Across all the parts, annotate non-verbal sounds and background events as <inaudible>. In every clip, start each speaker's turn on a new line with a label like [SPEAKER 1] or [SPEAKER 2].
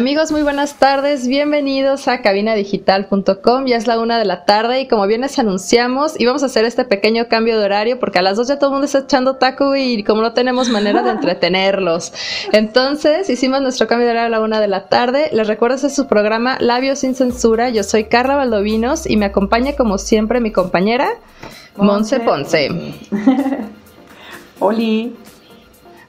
[SPEAKER 1] Amigos, muy buenas tardes. Bienvenidos a cabinadigital.com. Ya es la una de la tarde y como bien les anunciamos, íbamos a hacer este pequeño cambio de horario porque a las dos ya todo el mundo está echando taco y como no tenemos manera de <laughs> entretenerlos. Entonces hicimos nuestro cambio de horario a la una de la tarde. Les recuerdo este es su programa Labios sin Censura. Yo soy Carla Valdovinos y me acompaña como siempre mi compañera Monse Ponce. <laughs>
[SPEAKER 2] Oli.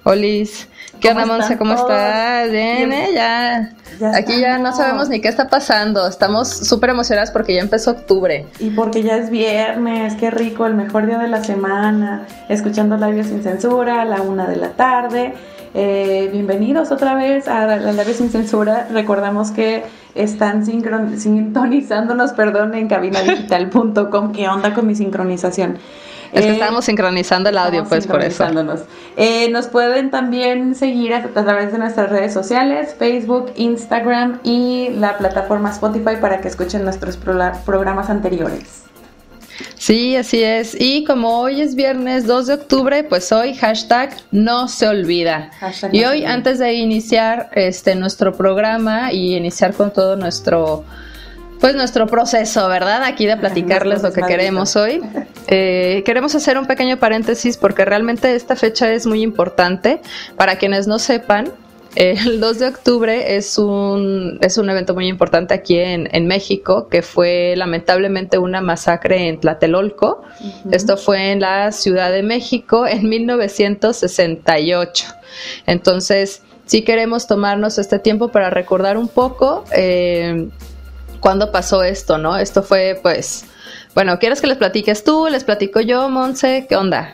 [SPEAKER 1] Olis. ¿Qué onda, Monse? ¿Cómo estás? Bien, ¿eh? Ya. Aquí ya no sabemos ni qué está pasando. Estamos súper emocionadas porque ya empezó octubre.
[SPEAKER 2] Y porque ya es viernes, qué rico, el mejor día de la semana. Escuchando Labios sin Censura a la una de la tarde. Eh, bienvenidos otra vez a Labios sin Censura. Recordamos que están sintonizándonos, perdón, en cabinadigital.com. ¿Qué onda con mi sincronización?
[SPEAKER 1] Es que eh, estábamos sincronizando el audio, pues por eso.
[SPEAKER 2] Eh, nos pueden también seguir a, través de nuestras redes sociales, Facebook, Instagram y la plataforma Spotify para que escuchen nuestros programas anteriores.
[SPEAKER 1] Sí, así es. Y como hoy es viernes 2 de octubre, pues hoy hashtag no se olvida. y hoy, antes de iniciar este nuestro programa y iniciar con todo nuestro pues nuestro proceso, ¿verdad? Aquí de platicarles lo que queremos hoy. Eh, queremos hacer un pequeño paréntesis porque realmente esta fecha es muy importante. Para quienes no sepan, el 2 de octubre es un, es un evento muy importante aquí en, México, que fue lamentablemente una masacre en Tlatelolco. Esto fue en la Ciudad de México en 1968. Entonces, sí queremos tomarnos este tiempo para recordar un poco eh, cuándo pasó esto, ¿no? Esto fue, pues, bueno, ¿quieres que les platiques tú? ¿Les platico yo, Monse? ¿Qué onda?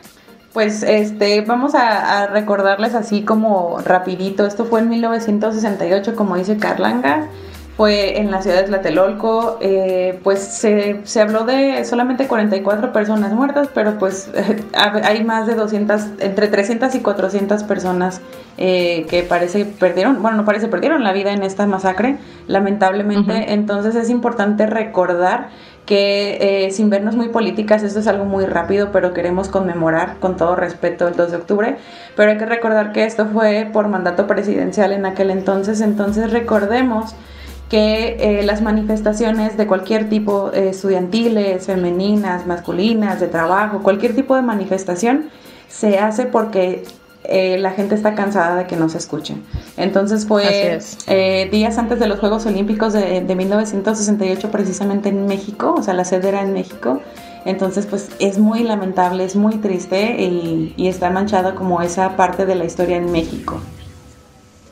[SPEAKER 2] Pues este, vamos a, recordarles así como rapidito. Esto fue en 1968, como dice Carlanga. Fue en la ciudad de Tlatelolco. Eh, pues se, se, habló de solamente 44 personas muertas, pero pues <laughs> hay más de 200, entre 300 y 400 personas eh, que parece perdieron, bueno, no parece perdieron la vida en esta masacre, lamentablemente. Entonces es importante recordar que eh, sin vernos muy políticas, esto es algo muy rápido, pero queremos conmemorar con todo respeto el 2 de octubre, pero hay que recordar que esto fue por mandato presidencial en aquel entonces, entonces recordemos que eh, las manifestaciones de cualquier tipo, estudiantiles, femeninas, masculinas, de trabajo, cualquier tipo de manifestación, se hace porque eh, la gente está cansada de que no se escuchen. Entonces fue eh, días antes de los Juegos Olímpicos de, 1968 precisamente en México, o sea, la sede era en México. Entonces, pues es muy lamentable, es muy triste y, y está manchada como esa parte de la historia en México.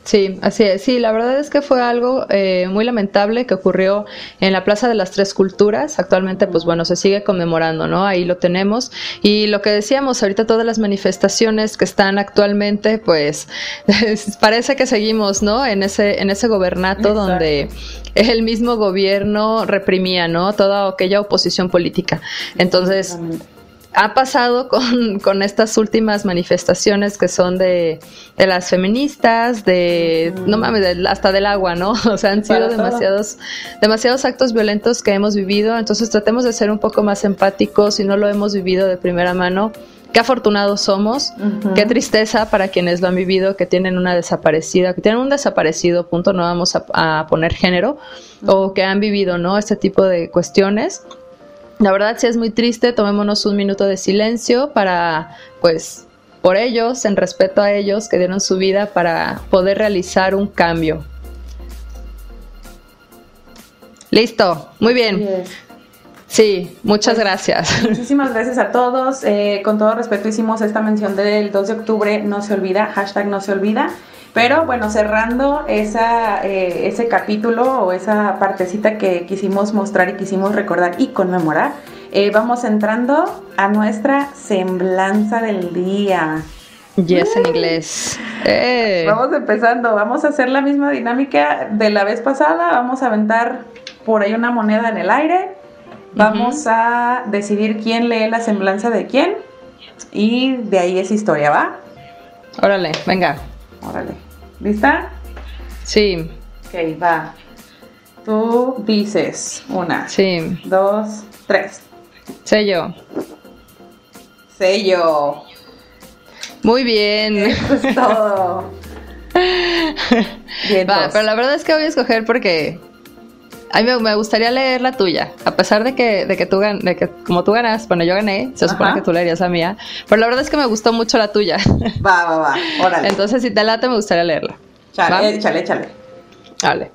[SPEAKER 1] Sí, así es. Sí, la verdad es que fue algo eh, muy lamentable que ocurrió en la Plaza de las Tres Culturas. Actualmente, pues bueno, se sigue conmemorando, ¿no? Ahí lo tenemos. Y lo que decíamos, ahorita todas las manifestaciones que están actualmente, pues <laughs> parece que seguimos, ¿no? En ese, en ese gobernato donde el mismo gobierno reprimía, ¿no? Toda aquella oposición política. Entonces ha pasado <laughs> con, estas últimas manifestaciones que son de, las feministas, de, no mames, hasta del agua, ¿no? <laughs> O sea, han sido demasiados, demasiados actos violentos que hemos vivido, entonces tratemos de ser un poco más empáticos si no lo hemos vivido de primera mano. Qué afortunados somos, qué tristeza para quienes lo han vivido, que tienen una desaparecida, que tienen un desaparecido, punto, no vamos a, poner género, o que han vivido, ¿no? Este tipo de cuestiones la verdad sí es muy triste, tomémonos un minuto de silencio para, pues, por ellos, en respeto a ellos que dieron su vida para poder realizar un cambio. Listo, muy bien. Sí, muchas pues, gracias. <laughs>
[SPEAKER 2] Muchísimas gracias a todos. Eh, con todo respeto hicimos esta mención del 2 de octubre, no se olvida, hashtag no se olvida. Pero bueno, cerrando esa, eh, ese capítulo o esa partecita que quisimos mostrar y quisimos recordar y conmemorar, eh, vamos entrando a nuestra semblanza del día.
[SPEAKER 1] Yes, en inglés.
[SPEAKER 2] Eh. Vamos empezando, vamos a hacer la misma dinámica de la vez pasada, vamos a aventar por ahí una moneda en el aire, vamos a decidir quién lee la semblanza de quién y de ahí es historia, ¿va?
[SPEAKER 1] Órale, venga.
[SPEAKER 2] Órale. ¿Lista?
[SPEAKER 1] Sí.
[SPEAKER 2] Ok, va. Tú dices una.
[SPEAKER 1] Sí.
[SPEAKER 2] Dos, tres.
[SPEAKER 1] Sello.
[SPEAKER 2] Sello.
[SPEAKER 1] Muy bien.
[SPEAKER 2] Eso es todo. <laughs>
[SPEAKER 1] pero la verdad es que voy a escoger porque a mí me, gustaría leer la tuya, a pesar de que, de que tú de que como tú ganas, bueno, yo gané, se supone que tú leerías la mía, pero la verdad es que me gustó mucho la tuya. <laughs>
[SPEAKER 2] Va, va, va, órale.
[SPEAKER 1] Entonces, si te late, me gustaría leerla.
[SPEAKER 2] Chale, échale, échale.
[SPEAKER 1] Vale.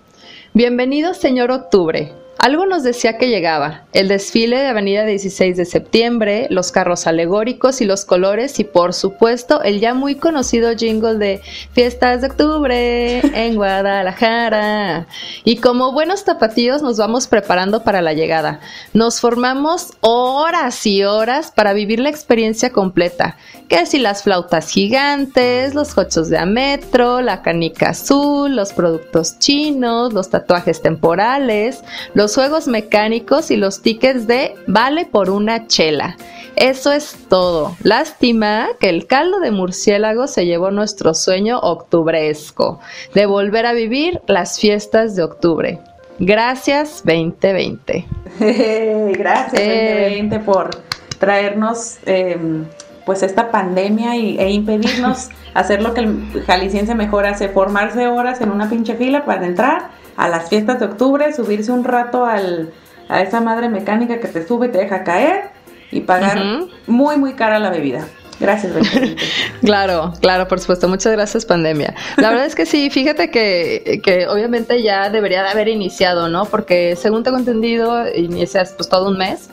[SPEAKER 1] Bienvenido, señor Octubre. Algo nos decía que llegaba, el desfile de Avenida 16 de septiembre, los carros alegóricos y los colores y por supuesto el ya muy conocido jingle de Fiestas de Octubre en Guadalajara. Y como buenos tapatíos nos vamos preparando para la llegada. Nos formamos horas y horas para vivir la experiencia completa. Que si las flautas gigantes, los cochos de ametro, la canica azul, los productos chinos, los tatuajes temporales, los juegos mecánicos y los tickets de vale por una chela. Eso es todo. Lástima que el caldo de murciélago se llevó nuestro sueño octubresco de volver a vivir las fiestas de octubre. Gracias 2020. <laughs>
[SPEAKER 2] Gracias 2020 eh. por traernos em, pues esta pandemia y, e impedirnos <laughs> hacer lo que el jalisciense mejor hace, formarse horas en una pinche fila para entrar a las fiestas de octubre, subirse un rato al, a esa madre mecánica que te sube y te deja caer y pagar muy, muy cara la bebida. Gracias, <laughs>
[SPEAKER 1] Claro, claro, por supuesto. Muchas gracias, pandemia. La verdad es que sí, fíjate que, que, obviamente ya debería de haber iniciado, ¿no? Porque según tengo entendido, inicias pues todo un mes.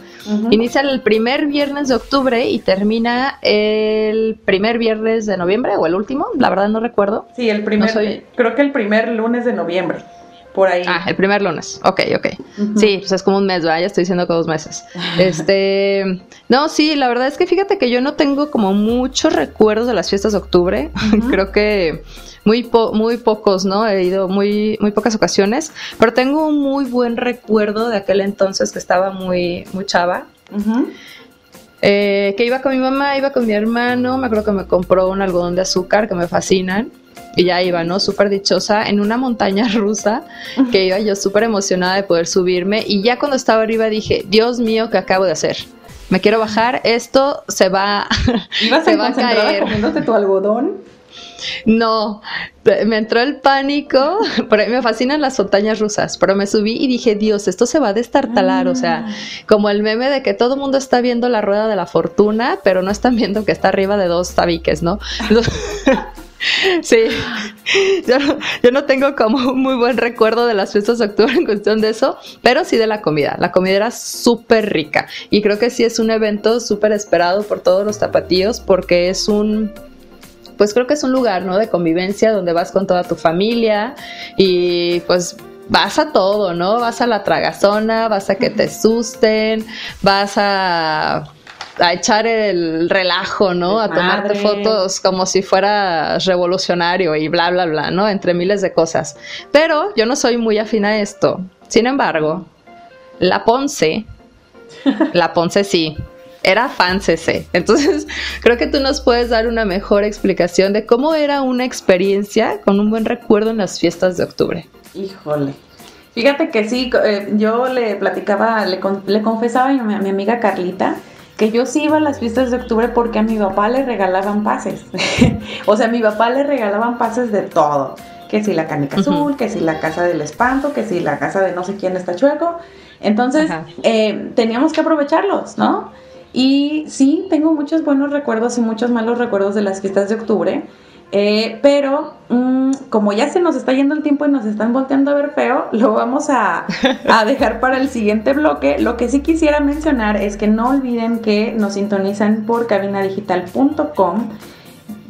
[SPEAKER 1] Inicia el primer viernes de octubre y termina el primer viernes de noviembre o el último, la verdad no recuerdo.
[SPEAKER 2] Sí, el primer, creo que el primer lunes de noviembre por ahí.
[SPEAKER 1] Ah, el primer lunes. Ok, ok. Sí, pues es como un mes, ¿verdad? Ya estoy diciendo que dos meses. <laughs> este. No, sí, la verdad es que fíjate que yo no tengo como muchos recuerdos de las fiestas de octubre. <laughs> Creo que muy, muy pocos, ¿no? He ido muy, muy pocas ocasiones. Pero tengo un muy buen recuerdo de aquel entonces que estaba muy, muy chava. Eh, que iba con mi mamá, iba con mi hermano, me acuerdo que me compró un algodón de azúcar que me fascinan y ya iba, ¿no? Súper dichosa en una montaña <laughs> rusa que iba yo súper emocionada de poder subirme y ya cuando estaba arriba dije, Dios mío, ¿qué acabo de hacer? Me quiero bajar, esto se va, <laughs>
[SPEAKER 2] ¿Ibas <laughs> se va a caer. comiéndote tu algodón?
[SPEAKER 1] No, me entró el pánico, me fascinan las montañas rusas, pero me subí y dije, Dios, esto se va a destartalar, o sea, ah. como el meme de que todo el mundo está viendo la rueda de la fortuna, pero no están viendo que está arriba de dos tabiques, ¿no? Sí, yo, no tengo como un muy buen recuerdo de las fiestas de octubre en cuestión de eso, pero sí de la comida. La comida era súper rica y creo que sí es un evento súper esperado por todos los tapatíos porque es un pues creo que es un lugar, ¿no? De convivencia donde vas con toda tu familia y pues vas a todo, ¿no? Vas a la tragazona, vas a que te susten, vas a a echar el relajo, ¿no? A tomarte fotos como si fuera revolucionario y bla, bla, bla, ¿no? Entre miles de cosas. Pero yo no soy muy afín a esto. Sin embargo, la Ponce, <laughs> la Ponce sí, era fan CC. Entonces, <laughs> creo que tú nos puedes dar una mejor explicación de cómo era una experiencia con un buen recuerdo en las fiestas de octubre.
[SPEAKER 2] Híjole. Fíjate que sí, eh, yo le platicaba, le, confesaba a mi amiga Carlita que yo sí iba a las fiestas de octubre porque a mi papá le regalaban pases. <laughs> o sea, a mi papá le regalaban pases de todo. Que si la canica azul, que si la casa del espanto, que si la casa de no sé quién está chueco. Entonces, eh, teníamos que aprovecharlos, ¿no? Y sí, tengo muchos buenos recuerdos y muchos malos recuerdos de las fiestas de octubre. Eh, pero mm, como ya se nos está yendo el tiempo y nos están volteando a ver feo, lo vamos a, <laughs> dejar para el siguiente bloque. Lo que sí quisiera mencionar es que no olviden que nos sintonizan por cabinadigital.com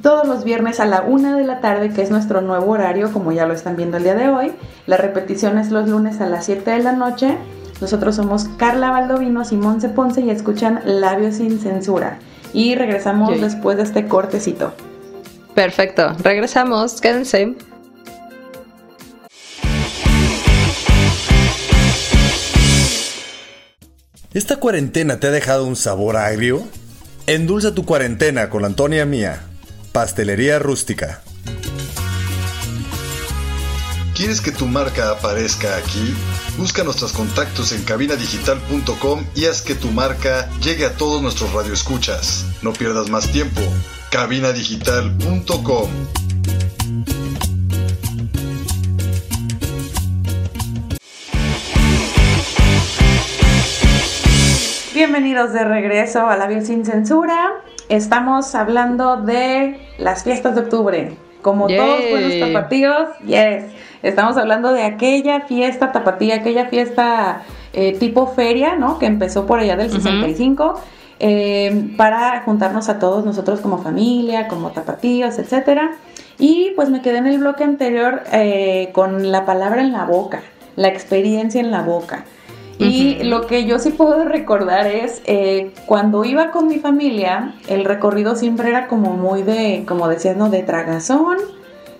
[SPEAKER 2] todos los viernes a la una de la tarde, que es nuestro nuevo horario, como ya lo están viendo el día de hoy. La repetición es los lunes a las 7 de la noche. Nosotros somos Carla Baldovino, Simón Ponce y escuchan Labios sin Censura. Y regresamos después de este cortecito.
[SPEAKER 1] Perfecto, regresamos, quédense.
[SPEAKER 3] ¿Esta cuarentena te ha dejado un sabor agrio? Endulza tu cuarentena con la Antonia Mía, Pastelería Rústica. ¿Quieres que tu marca aparezca aquí? Busca nuestros contactos en cabinadigital.com y haz que tu marca llegue a todos nuestros radioescuchas. No pierdas más tiempo cabinadigital.com.
[SPEAKER 2] Bienvenidos de regreso a La Biel Sin Censura. Estamos hablando de las fiestas de octubre. Como todos buenos tapatíos, yes. Estamos hablando de aquella fiesta tapatía, aquella fiesta eh, tipo feria, ¿no? Que empezó por allá del 65. Eh, para juntarnos a todos nosotros como familia, como tapatíos, etcétera. Y pues me quedé en el bloque anterior eh, con la palabra en la boca, la experiencia en la boca. Y lo que yo sí puedo recordar es eh, cuando iba con mi familia, el recorrido siempre era como muy de, como decías, ¿no? De tragazón,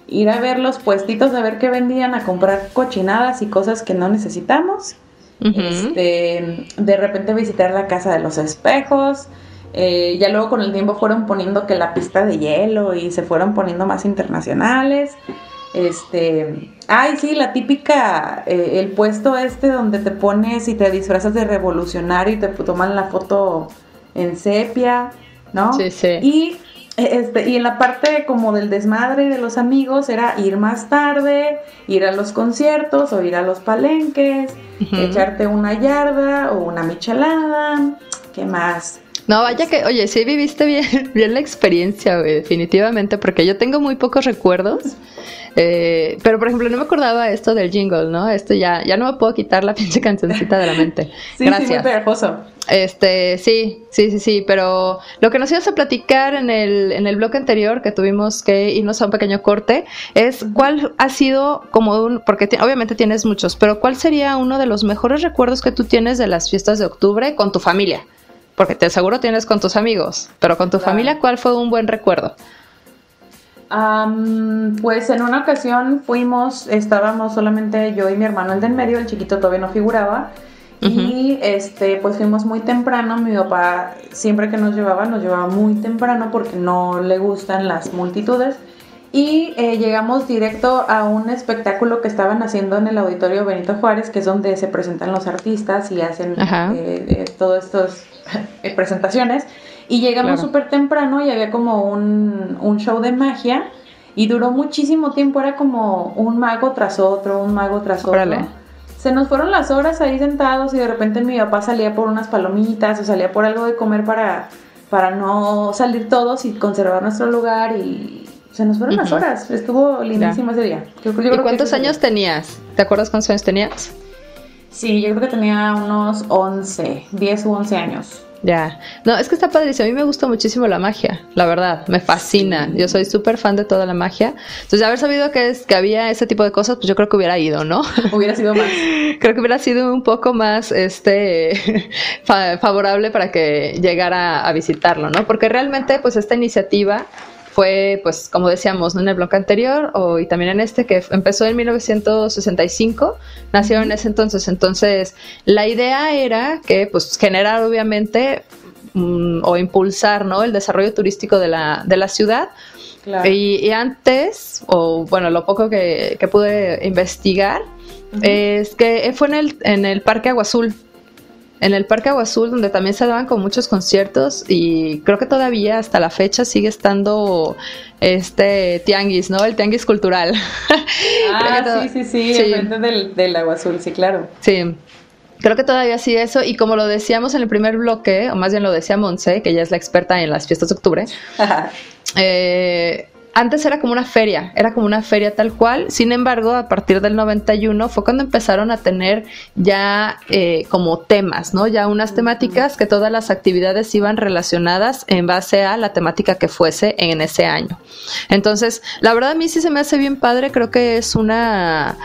[SPEAKER 2] ir a ver los puestitos, a ver qué vendían, a comprar cochinadas y cosas que no necesitamos. Este, de repente visitar la casa de los espejos. Eh, ya luego con el tiempo fueron poniendo que la pista de hielo y se fueron poniendo más internacionales. Este, ay, sí, la típica, eh, el puesto este donde te pones y te disfrazas de revolucionario y te toman la foto en sepia, ¿no?
[SPEAKER 1] Sí, sí.
[SPEAKER 2] Y, este, y en la parte como del desmadre de los amigos era ir más tarde, ir a los conciertos o ir a los palenques, echarte una yarda o una michelada, ¿qué más?
[SPEAKER 1] No, vaya que, oye, sí viviste bien, <laughs> bien la experiencia, definitivamente, porque yo tengo muy pocos recuerdos. Eh, pero por ejemplo, no me acordaba esto del jingle, ¿no? Esto ya, ya no me puedo quitar la <laughs> pinche cancioncita de la mente. <laughs>
[SPEAKER 2] sí, Gracias. Sí, muy
[SPEAKER 1] Este, sí, sí, sí, sí, pero lo que nos ibas a platicar en el, en el bloque anterior que tuvimos que irnos a un pequeño corte es cuál ha sido como un, porque obviamente tienes muchos, pero cuál sería uno de los mejores recuerdos que tú tienes de las fiestas de octubre con tu familia. Porque te aseguro tienes con tus amigos, pero con tu familia, ¿cuál fue un buen recuerdo?
[SPEAKER 2] pues en una ocasión fuimos, estábamos solamente yo y mi hermano el de en medio, el chiquito todavía no figuraba. Y este, pues fuimos muy temprano. Mi papá siempre que nos llevaba, nos llevaba muy temprano porque no le gustan las multitudes. Y eh, llegamos directo a un espectáculo que estaban haciendo en el Auditorio Benito Juárez, que es donde se presentan los artistas y hacen eh, eh, todos estos <laughs> presentaciones y llegamos súper temprano y había como un, un, show de magia y duró muchísimo tiempo, era como un mago tras otro, un mago tras otro. Se nos fueron las horas ahí sentados y de repente mi papá salía por unas palomitas o salía por algo de comer para, para no salir todos y conservar nuestro lugar y se nos fueron las horas. Estuvo lindísimo ese día.
[SPEAKER 1] ¿Y cuántos años tenías? ¿Te acuerdas cuántos años tenías?
[SPEAKER 2] Sí, yo creo que tenía unos 11, 10 u 11 años.
[SPEAKER 1] Ya, no, es que está padrísimo. A mí me gusta muchísimo la magia, la verdad, me fascina. Yo soy súper fan de toda la magia. Entonces, haber sabido que, es, que había ese tipo de cosas, pues yo creo que hubiera ido, ¿no? <laughs>
[SPEAKER 2] Hubiera sido más. <laughs>
[SPEAKER 1] creo que hubiera sido un poco más este <laughs> favorable para que llegara a visitarlo, ¿no? Porque realmente, pues esta iniciativa fue, pues, como decíamos, en el bloque anterior y también en este, que empezó en 1965, nació en ese entonces. Entonces, la idea era que, pues, generar obviamente mm, o impulsar, ¿no? El desarrollo turístico de la, de la ciudad. Y, antes, o bueno, lo poco que, pude investigar, es que fue en el, en el Parque Agua Azul en el Parque Agua Azul, donde también se daban con muchos conciertos y creo que todavía hasta la fecha sigue estando este tianguis, ¿no? El tianguis cultural. <laughs>
[SPEAKER 2] Ah, sí, sí, sí, sí. del, del Agua Azul, sí, claro.
[SPEAKER 1] Sí. Creo que todavía sigue eso y como lo decíamos en el primer bloque, o más bien lo decía Monse, que ella es la experta en las fiestas de octubre, <laughs> eh, antes era como una feria, era como una feria tal cual. Sin embargo, a partir del 91 fue cuando empezaron a tener ya eh, como temas, ¿no? Ya unas temáticas que todas las actividades iban relacionadas en base a la temática que fuese en ese año. Entonces, la verdad a mí sí se me hace bien padre, creo que es una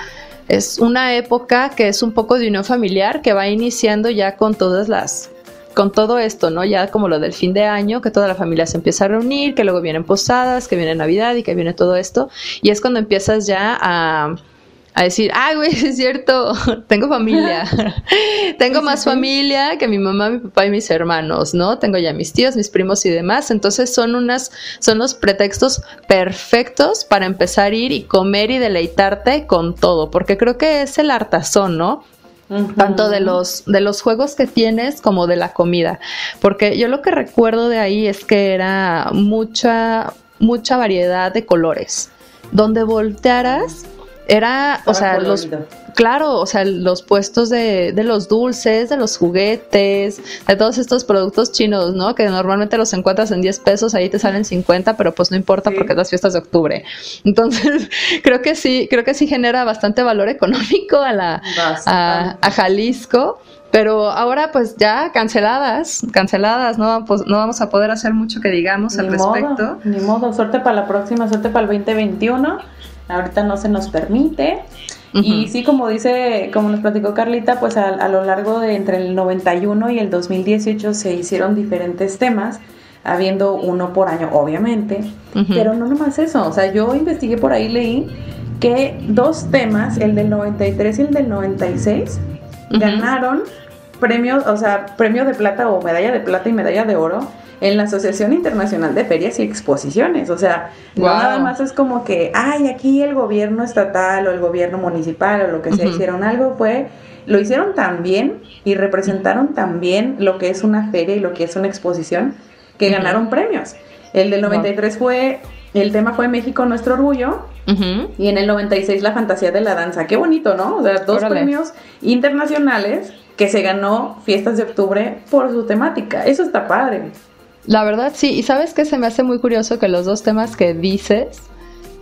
[SPEAKER 1] es una época que es un poco de unión familiar que va iniciando ya con todas las con todo esto, ¿no? Ya como lo del fin de año, que toda la familia se empieza a reunir, que luego vienen posadas, que viene Navidad y que viene todo esto. Y es cuando empiezas ya a, decir, ay, güey, <laughs> es cierto, <laughs> tengo familia. <laughs> tengo más familia que mi mamá, mi papá y mis hermanos, ¿no? Tengo ya mis tíos, mis primos y demás. Entonces son unas, son los pretextos perfectos para empezar a ir y comer y deleitarte con todo, porque creo que es el hartazón, ¿no? Tanto de los, de los juegos que tienes como de la comida. Porque yo lo que recuerdo de ahí es que era mucha, mucha variedad de colores. Donde voltearas, era, o sea, los claro, o sea, los puestos de, de, los dulces, de los juguetes, de todos estos productos chinos, ¿no? Que normalmente los encuentras en 10 pesos, ahí te salen 50, pero pues no importa porque es las fiestas de octubre. Entonces, <laughs> creo que sí, creo que sí genera bastante valor económico a la a, a Jalisco. Pero ahora pues ya canceladas, canceladas, no, pues, no vamos a poder hacer mucho que digamos al respecto.
[SPEAKER 2] ni modo, suerte para la próxima, suerte para el 2021. Ahorita no se nos permite. Y sí, como dice, como nos platicó Carlita, pues a, lo largo de entre el 91 y el 2018 se hicieron diferentes temas, habiendo uno por año, obviamente, pero no nomás eso, o sea, yo investigué por ahí, leí que dos temas, el del 93 y el del 96, ganaron premios, o sea, premio de plata o medalla de plata y medalla de oro en la Asociación Internacional de Ferias y Exposiciones. O sea, no nada más es como que, ay, aquí el gobierno estatal o el gobierno municipal o lo que sea hicieron algo, fue, lo hicieron tan bien y representaron tan bien lo que es una feria y lo que es una exposición que ganaron premios. El del 93 fue, el tema fue México, nuestro orgullo. Y en el 96 la fantasía de la danza. Qué bonito, ¿no? O sea, dos premios internacionales que se ganó Fiestas de Octubre por su temática. Eso está padre.
[SPEAKER 1] La verdad sí, y sabes que se me hace muy curioso que los dos temas que dices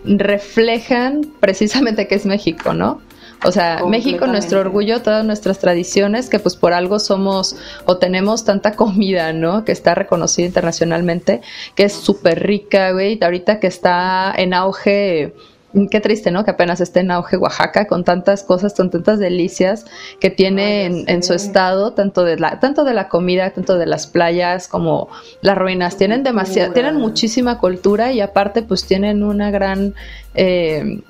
[SPEAKER 1] reflejan precisamente que es México, ¿no? O sea, México, nuestro orgullo, todas nuestras tradiciones, que pues por algo somos o tenemos tanta comida, ¿no? Que está reconocida internacionalmente, que es súper rica, güey. Ahorita que está en auge qué triste, ¿no? Que apenas esté en auge Oaxaca con tantas cosas, con tantas delicias que tiene en, su estado, tanto de la, tanto de la comida, tanto de las playas como las ruinas. Tienen demasiado, tienen muchísima cultura y aparte pues tienen una gran eh,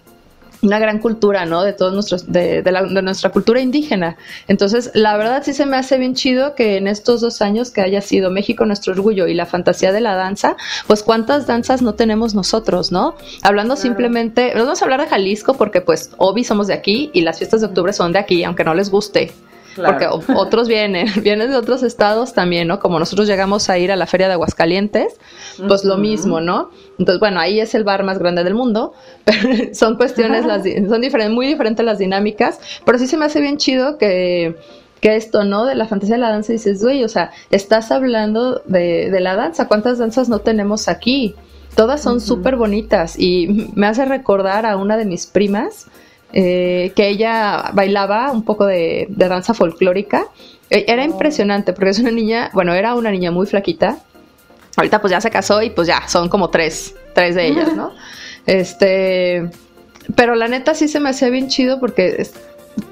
[SPEAKER 1] una gran cultura, ¿no? De todos nuestros, de, de, nuestra cultura indígena. Entonces, la verdad sí se me hace bien chido que en estos dos años que haya sido México nuestro orgullo y la fantasía de la danza, pues cuántas danzas no tenemos nosotros, ¿no? Hablando simplemente, vamos a hablar de Jalisco porque pues Obi somos de aquí y las fiestas de octubre son de aquí, aunque no les guste. Porque otros vienen, <laughs> vienen de otros estados también, ¿no? Como nosotros llegamos a ir a la feria de Aguascalientes, pues lo mismo, ¿no? Entonces, bueno, ahí es el bar más grande del mundo, <laughs> pero son cuestiones, las, son diferentes, muy diferentes las dinámicas, pero sí se me hace bien chido que que esto, ¿no? De la fantasía de la danza, dices, güey, o sea, estás hablando de, de la danza, ¿cuántas danzas no tenemos aquí? Todas son súper bonitas y me hace recordar a una de mis primas, eh, que ella bailaba un poco de, danza folclórica. E, era impresionante porque es una niña, bueno, era una niña muy flaquita. Ahorita pues ya se casó y pues ya, son como tres, tres de ellas, ¿no? <laughs> Este, pero la neta sí se me hacía bien chido porque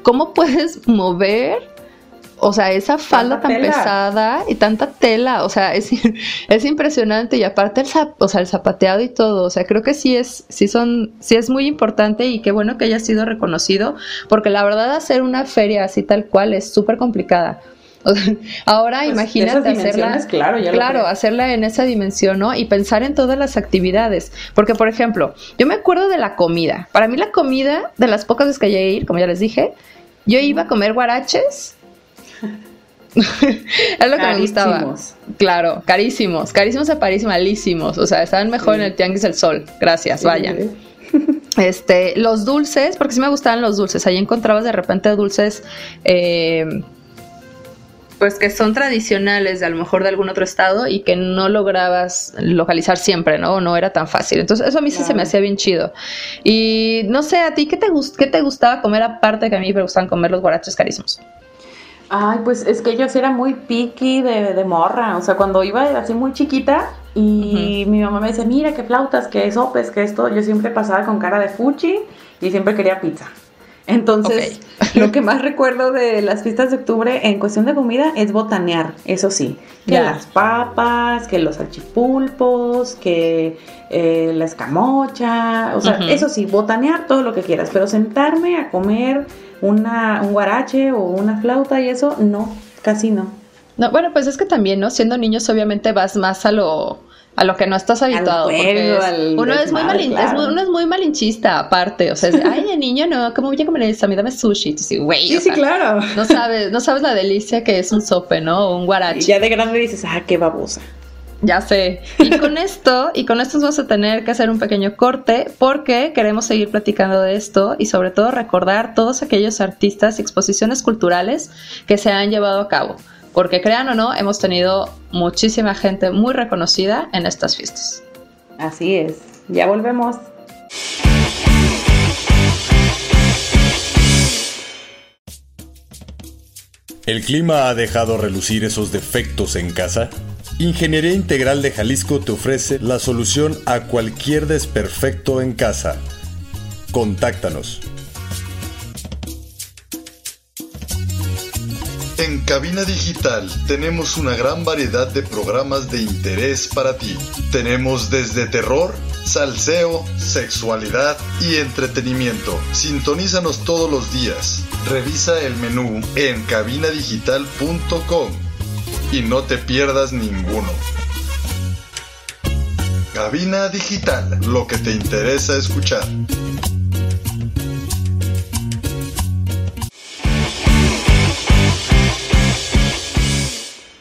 [SPEAKER 1] ¿cómo puedes mover o sea, esa falda tan pesada y tanta tela, o sea, es, <laughs> es impresionante y aparte el, o sea, el zapateado y todo, o sea, creo que sí es, sí son, sí es muy importante y qué bueno que haya sido reconocido, porque la verdad hacer una feria así tal cual es súper complicada. <laughs> ahora pues, imagínate hacerla,
[SPEAKER 2] claro,
[SPEAKER 1] claro hacerla en esa dimensión, ¿no? Y pensar en todas las actividades, porque por ejemplo, yo me acuerdo de la comida. Para mí la comida, de las pocas veces que llegué a ir, como ya les dije, yo iba a comer guaraches <laughs> es lo que me gustaba. Claro, carísimos, carísimos a París, malísimos. O sea, estaban mejor en el Tianguis del Sol. Gracias, vaya. <laughs> Este, los dulces, porque sí me gustaban los dulces. Ahí encontrabas de repente dulces, eh, pues que son tradicionales de a lo mejor de algún otro estado y que no lograbas localizar siempre, ¿no? No era tan fácil. Entonces, eso a mí sí se me hacía bien chido. Y no sé, ¿a ti qué te, qué te gustaba comer aparte que a mí me gustaban comer los guaraches carísimos?
[SPEAKER 2] Ay, pues es que yo sí era muy picky de, de morra. O sea, cuando iba así muy chiquita y mi mamá me dice, mira, qué flautas, qué sopes, qué esto, yo siempre pasaba con cara de fuchi y siempre quería pizza. Entonces, <laughs> lo que más recuerdo de las fiestas de octubre en cuestión de comida es botanear, eso sí. Que las papas, que los archipulpos, que eh, la escamocha, o sea, eso sí, botanear todo lo que quieras, pero sentarme a comer una, un guarache o una flauta y eso, no, casi no.
[SPEAKER 1] No, bueno, pues es que también, ¿no? Siendo niños obviamente vas más a lo a lo que no estás habituado. uno, es muy uno es muy malinchista aparte, o sea, ay, de niño no, ¿cómo voy a comer eso? A mí dame sushi.
[SPEAKER 2] sí, güey. Sí, sí, claro.
[SPEAKER 1] No sabes, no sabes la delicia que es un sope, ¿no? O un guarache.
[SPEAKER 2] Y ya de grande dices, ah, qué babosa.
[SPEAKER 1] Ya sé. Y con <laughs> esto, y con esto vamos a tener que hacer un pequeño corte porque queremos seguir platicando de esto y sobre todo recordar todos aquellos artistas y exposiciones culturales que se han llevado a cabo. Porque crean o no, hemos tenido muchísima gente muy reconocida en estas fiestas.
[SPEAKER 2] Así es. Ya volvemos.
[SPEAKER 3] ¿El clima ha dejado relucir esos defectos en casa? Ingeniería Integral de Jalisco te ofrece la solución a cualquier desperfecto en casa. Contáctanos. En Cabina Digital tenemos una gran variedad de programas de interés para ti. Tenemos desde terror, salseo, sexualidad y entretenimiento. Sintonízanos todos los días. Revisa el menú en cabinadigital.com y no te pierdas ninguno. Cabina Digital, lo que te interesa escuchar.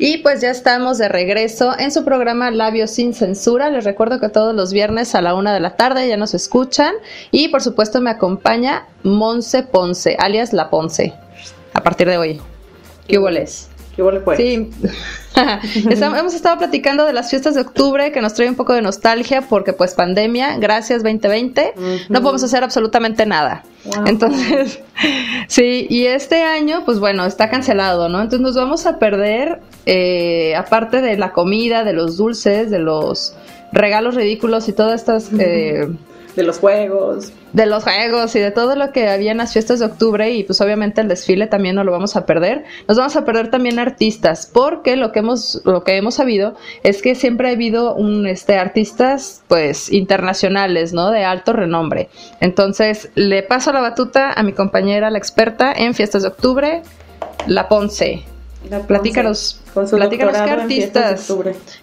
[SPEAKER 1] Y pues ya estamos de regreso en su programa Labios sin Censura. Les recuerdo que todos los viernes a la una de la tarde ya nos escuchan. Y por supuesto me acompaña Monse Ponce, alias La Ponce, a partir de hoy. ¿Qué hubo
[SPEAKER 2] pues?
[SPEAKER 1] Sí. <laughs> hemos estado platicando de las fiestas de octubre que nos trae un poco de nostalgia porque pues pandemia, gracias 2020, no podemos hacer absolutamente nada. Entonces, <laughs> sí, y este año pues bueno, está cancelado, ¿no? Entonces nos vamos a perder, eh, aparte de la comida, de los dulces, de los regalos ridículos y todas estas... Eh,
[SPEAKER 2] de los juegos.
[SPEAKER 1] De los juegos y de todo lo que había en las fiestas de octubre y pues obviamente el desfile también no lo vamos a perder. Nos vamos a perder también artistas porque lo que hemos lo que hemos sabido es que siempre ha habido un este artistas pues internacionales, ¿no? De alto renombre. Entonces, le paso la batuta a mi compañera la experta en fiestas de octubre, La Ponce. La Platícanos, platícanos qué artistas.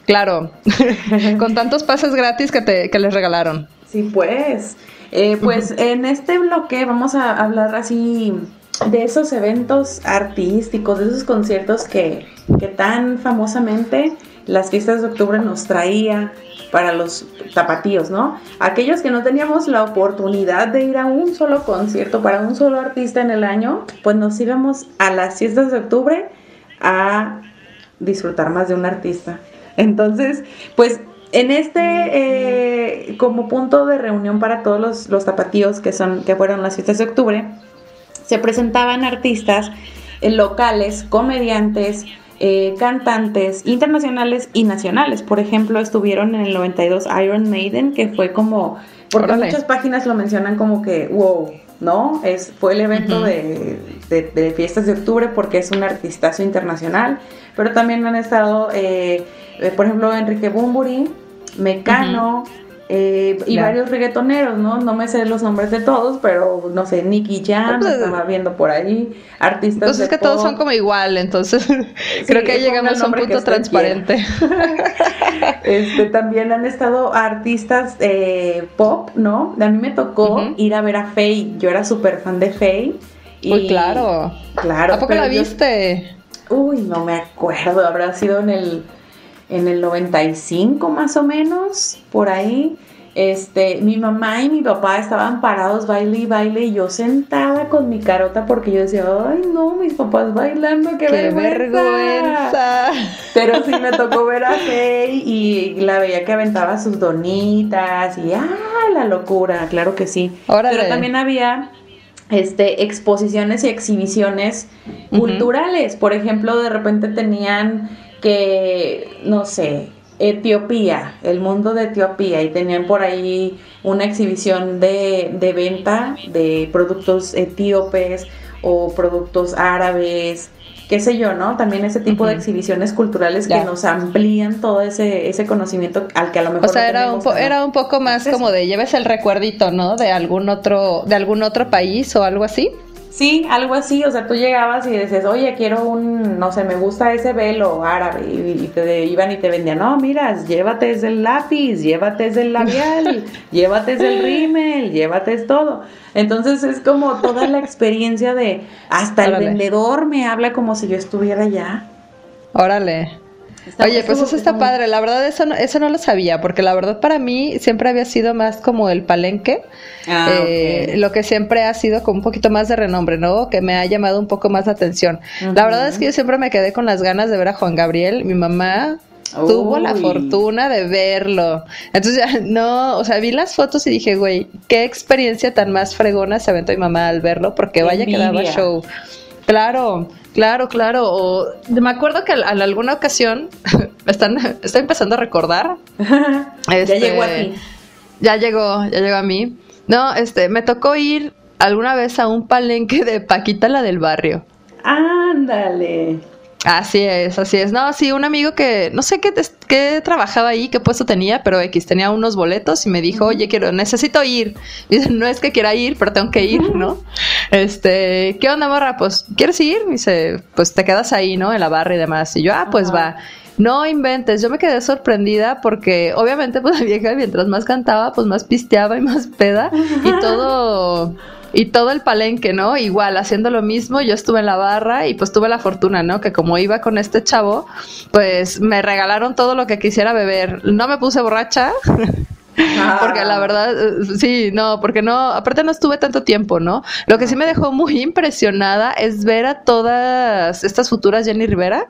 [SPEAKER 1] Claro, <laughs> con tantos pases gratis que, te, que les regalaron.
[SPEAKER 2] Sí, pues. Eh, pues en este bloque vamos a hablar así de esos eventos artísticos, de esos conciertos que, que tan famosamente las fiestas de octubre nos traía para los tapatíos, ¿no? Aquellos que no teníamos la oportunidad de ir a un solo concierto para un solo artista en el año, pues nos íbamos a las fiestas de octubre a disfrutar más de un artista. Entonces, pues en este, eh, como punto de reunión para todos los, los, tapatíos que, son, que fueron las fiestas de octubre, se presentaban artistas eh, locales, comediantes, eh, cantantes internacionales y nacionales. Por ejemplo, estuvieron en el 92 Iron Maiden, que fue como, porque muchas páginas lo mencionan como que, wow, ¿no? Es, fue el evento de, de, fiestas de octubre porque es un artistazo internacional, pero también han estado, por ejemplo, Enrique Bumburi, Mecano. Eh, y varios reggaetoneros, ¿no? No me sé los nombres de todos, pero no sé, Nicky Jam, pues, estaba viendo por ahí, artistas.
[SPEAKER 1] Pues es que todos son como igual, entonces <laughs> creo que llegamos a un punto transparente. <laughs>
[SPEAKER 2] este, también han estado artistas eh, pop, ¿no? A mí me tocó ir a ver a Faye, yo era súper fan de Faye.
[SPEAKER 1] Y, claro.
[SPEAKER 2] Claro.
[SPEAKER 1] ¿A poco la viste?
[SPEAKER 2] Uy, no me acuerdo, habrá sido en el en el 95 más o menos, por ahí. Este, mi mamá y mi papá estaban parados baile y baile y yo sentada con mi carota porque yo decía, ay no, mis papás bailando, qué, vergüenza. Pero sí me tocó ver a Faye y la veía que aventaba sus donitas y ¡ah, la locura! Claro que sí. Pero también había este, exposiciones y exhibiciones culturales. Por ejemplo, de repente tenían que, no sé, Etiopía, el mundo de Etiopía, y tenían por ahí una exhibición de, de venta de productos etíopes o productos árabes, qué sé yo, ¿no? También ese tipo de exhibiciones culturales que nos amplían todo ese, ese conocimiento al que a lo mejor...
[SPEAKER 1] O sea, era, un era un poco más como de lleves el recuerdito, ¿no? De algún otro, de algún otro país o algo así.
[SPEAKER 2] Sí, algo así, o sea, tú llegabas y dices, oye, quiero un, no sé, me gusta ese velo árabe, y, te iban y te vendían, no, mira, llévate ese lápiz, llévate ese labial, <laughs> llévate ese rímel, llévate todo. Entonces es como toda la experiencia de, hasta el vendedor me habla como si yo estuviera allá.
[SPEAKER 1] Órale. Oye, pues eso está padre. La verdad, eso no, eso no lo sabía, porque la verdad para mí siempre había sido más como el palenque. Ah, eh, lo que siempre ha sido como un poquito más de renombre, ¿no? Que me ha llamado un poco más la atención. La verdad es que yo siempre me quedé con las ganas de ver a Juan Gabriel. Mi mamá tuvo la fortuna de verlo. Entonces, ya, no, o sea, vi las fotos y dije, güey, qué experiencia tan más fregona se aventó mi mamá al verlo, porque vaya que daba show. Claro, claro, claro. O, me acuerdo que en alguna ocasión, <laughs> están, estoy empezando a recordar. <laughs>
[SPEAKER 2] ya llegó a ti.
[SPEAKER 1] Ya llegó, ya llegó a mí. No, este, me tocó ir alguna vez a un palenque de Paquita la del barrio.
[SPEAKER 2] Ándale.
[SPEAKER 1] Así es, así es. No, sí, un amigo que no sé qué, qué trabajaba ahí, qué puesto tenía, pero X tenía unos boletos y me dijo, oye, quiero, necesito ir. Y dice, no es que quiera ir, pero tengo que ir, ¿no? Este, ¿qué onda, morra? Pues, ¿quieres ir? Y dice, pues te quedas ahí, ¿no? En la barra y demás. Y yo, ah, pues va. No inventes, yo me quedé sorprendida porque obviamente pues la vieja mientras más cantaba pues más pisteaba y más peda y todo y todo el palenque, ¿no? Igual, haciendo lo mismo, yo estuve en la barra y pues tuve la fortuna, ¿no? Que como iba con este chavo, pues me regalaron todo lo que quisiera beber. No me puse borracha. <laughs> Porque la verdad, sí, no, porque no, aparte no estuve tanto tiempo, ¿no? Lo que sí me dejó muy impresionada es ver a todas estas futuras Jenny Rivera,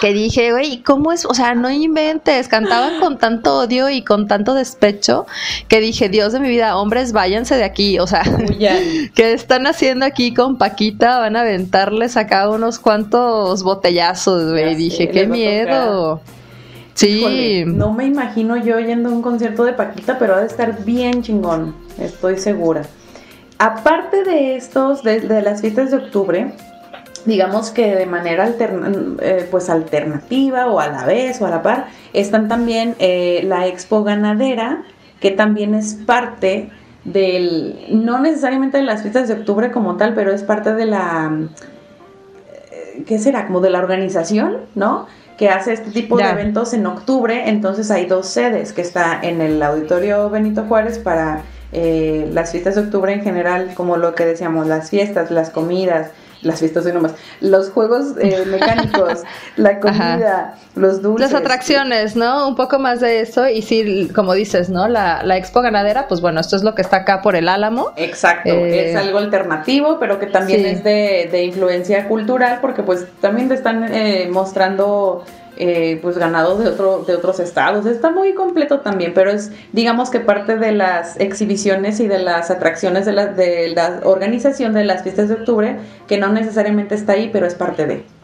[SPEAKER 1] que dije, güey, ¿cómo es? O sea, no inventes, cantaban con tanto odio y con tanto despecho, que dije, Dios de mi vida, hombres, váyanse de aquí, o sea, <laughs> ¿qué están haciendo aquí con Paquita? Van a aventarles acá unos cuantos botellazos, güey, dije, qué miedo. Sí.
[SPEAKER 2] no me imagino yo yendo a un concierto de Paquita, pero ha de estar bien chingón, estoy segura. Aparte de estos, de, las fiestas de octubre, digamos que de manera eh, pues alternativa o a la vez o a la par, están también eh, la Expo Ganadera, que también es parte del, no necesariamente de las fiestas de octubre como tal, pero es parte de la, eh, ¿qué será? Como de la organización, ¿no? Que hace este tipo de eventos en octubre, entonces hay dos sedes, que está en el Auditorio Benito Juárez para eh, las fiestas de octubre en general, como lo que decíamos, las fiestas, las comidas, las fiestas y nomás, los juegos eh, <laughs> mecánicos, la comida, los dulces.
[SPEAKER 1] Las atracciones, ¿no? Un poco más de eso y sí, como dices, ¿no? La, la expo ganadera, pues bueno, esto es lo que está acá por el Álamo.
[SPEAKER 2] Exacto, es eh, algo alternativo, pero que también es de, de, influencia cultural porque pues también te están eh, mostrando eh, pues ganados de, otro, de otros estados. Está muy completo también, pero es digamos que parte de las exhibiciones y de las atracciones de la, de la organización de las fiestas de octubre, que no necesariamente está ahí, pero es parte de.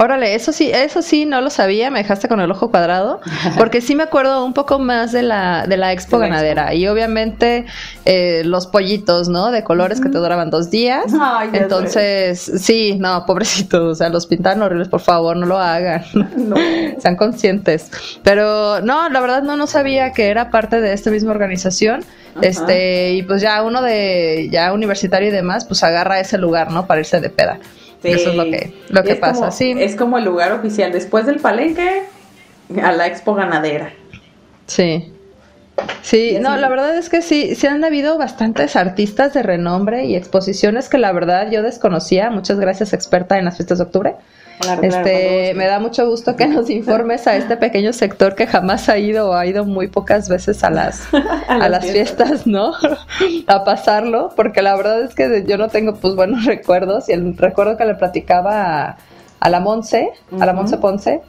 [SPEAKER 1] Órale, eso sí, eso sí no lo sabía, me dejaste con el ojo cuadrado, <laughs> porque sí me acuerdo un poco más de la, de la expo ganadera y obviamente eh, los pollitos, ¿no? De colores que te duraban dos días. Entonces, sí, no, pobrecitos, o sea, los pintan horribles, por favor, no lo hagan. <laughs> No. <laughs> Sean conscientes. Pero no, la verdad no, no sabía que era parte de esta misma organización. Este, y pues ya uno de, ya universitario y demás, pues agarra ese lugar, ¿no? Para irse de peda. Eso es lo que, lo que pasa, sí.
[SPEAKER 2] Es como el lugar oficial. Después del palenque, a la expo ganadera.
[SPEAKER 1] Sí. Sí, no, la verdad es que sí, sí han habido bastantes artistas de renombre y exposiciones que la verdad yo desconocía. Muchas gracias, experta en las fiestas de octubre este, me da mucho gusto que nos informes a este pequeño sector que jamás ha ido o ha ido muy pocas veces a las, <laughs> a, las fiestas. ¿no? <laughs> a pasarlo, porque la verdad es que yo no tengo pues buenos <laughs> recuerdos y el recuerdo que le platicaba a, la Monse, a la Monse Ponce,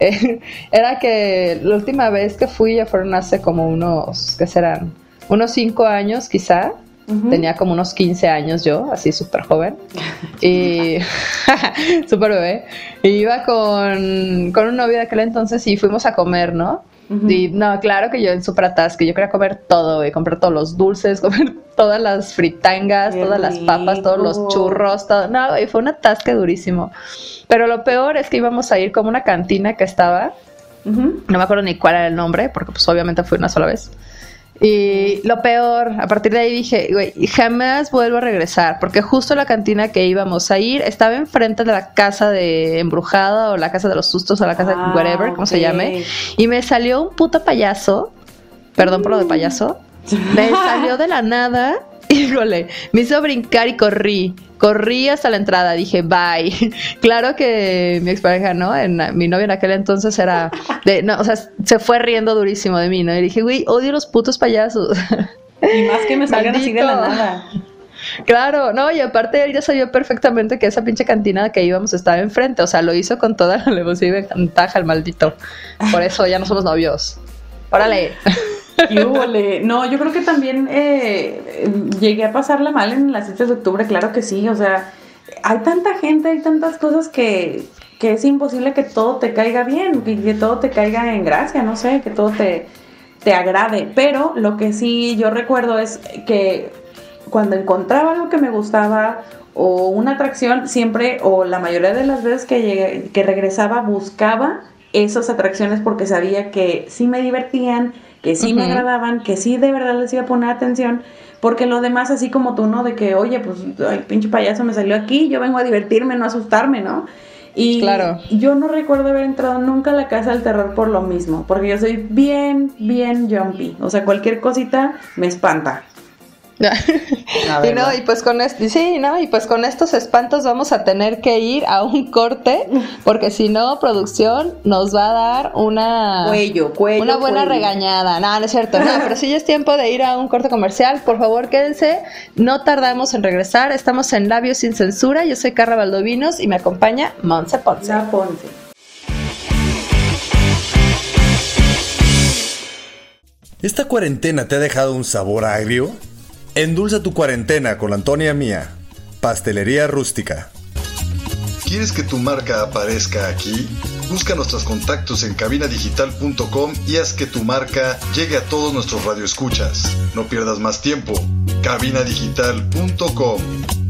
[SPEAKER 1] eh, era que la última vez que fui ya fueron hace como unos, ¿qué serán? Unos cinco años quizá. Tenía como unos 15 años yo, así súper joven. y <laughs> súper bebé. Y iba con, con un novio de aquel entonces y fuimos a comer, ¿no? Y no, claro que yo en súper atasque, yo quería comer todo, y comprar todos los dulces, <laughs> comer todas las fritangas, todas las papas, todos los churros, todo. No, y fue un atasque durísimo. Pero lo peor es que íbamos a ir como una cantina que estaba, no me acuerdo ni cuál era el nombre, porque pues obviamente fui una sola vez. Y lo peor, a partir de ahí dije, güey, jamás vuelvo a regresar, porque justo la cantina que íbamos a ir estaba enfrente de la casa de embrujada o la casa de los sustos o la casa de ah, whatever, como se llame, y me salió un puto payaso, perdón por lo de payaso, me salió de la nada, <laughs> híjole, me hizo brincar y corrí. corrí hasta la entrada, dije, bye. <laughs> claro que mi expareja, ¿no? En, mi novia en aquel entonces era, de, no, o sea, se fue riendo durísimo de mí, ¿no? Y dije, güey, odio los putos payasos.
[SPEAKER 2] y más que me salgan así de la nada.
[SPEAKER 1] Claro, no, y aparte él ya sabía perfectamente que esa pinche cantina que íbamos estaba enfrente, o sea, lo hizo con toda la <laughs> alevosía y ventaja el maldito. Por eso ya no somos novios. Órale.
[SPEAKER 2] No, yo creo que también eh, llegué a pasarla mal en las fiestas de octubre, claro que sí, o sea, hay tanta gente, hay tantas cosas que, que es imposible que todo te caiga bien, que, todo te caiga en gracia, no sé, que todo te, te agrade, pero lo que sí yo recuerdo es que cuando encontraba algo que me gustaba o una atracción, siempre o la mayoría de las veces que, que regresaba buscaba esas atracciones porque sabía que sí me divertían, que sí me agradaban, que sí de verdad les iba a poner atención, porque lo demás así como tú, ¿no? De que, oye, pues el pinche payaso me salió aquí, yo vengo a divertirme, no a asustarme, ¿no? Y claro. yo no recuerdo haber entrado nunca a la casa del terror por lo mismo, porque yo soy bien, bien jumpy, o sea, cualquier cosita me espanta. <laughs>
[SPEAKER 1] y no, y pues con sí, no, y pues con estos espantos vamos a tener que ir a un corte, porque si no, producción nos va a dar una
[SPEAKER 2] cuello, cuello,
[SPEAKER 1] una buena regañada. No, no es cierto, no, pero si ya es tiempo de ir a un corte comercial, por favor quédense, no tardamos en regresar, estamos en Labios sin Censura, yo soy Carla Valdovinos y me acompaña Monse Ponce.
[SPEAKER 2] Ponce.
[SPEAKER 3] ¿Esta cuarentena te ha dejado un sabor agrio? Endulza tu cuarentena con Antonia Mía, Pastelería Rústica. ¿Quieres que tu marca aparezca aquí? Busca nuestros contactos en cabinadigital.com y haz que tu marca llegue a todos nuestros radioescuchas. No pierdas más tiempo. cabinadigital.com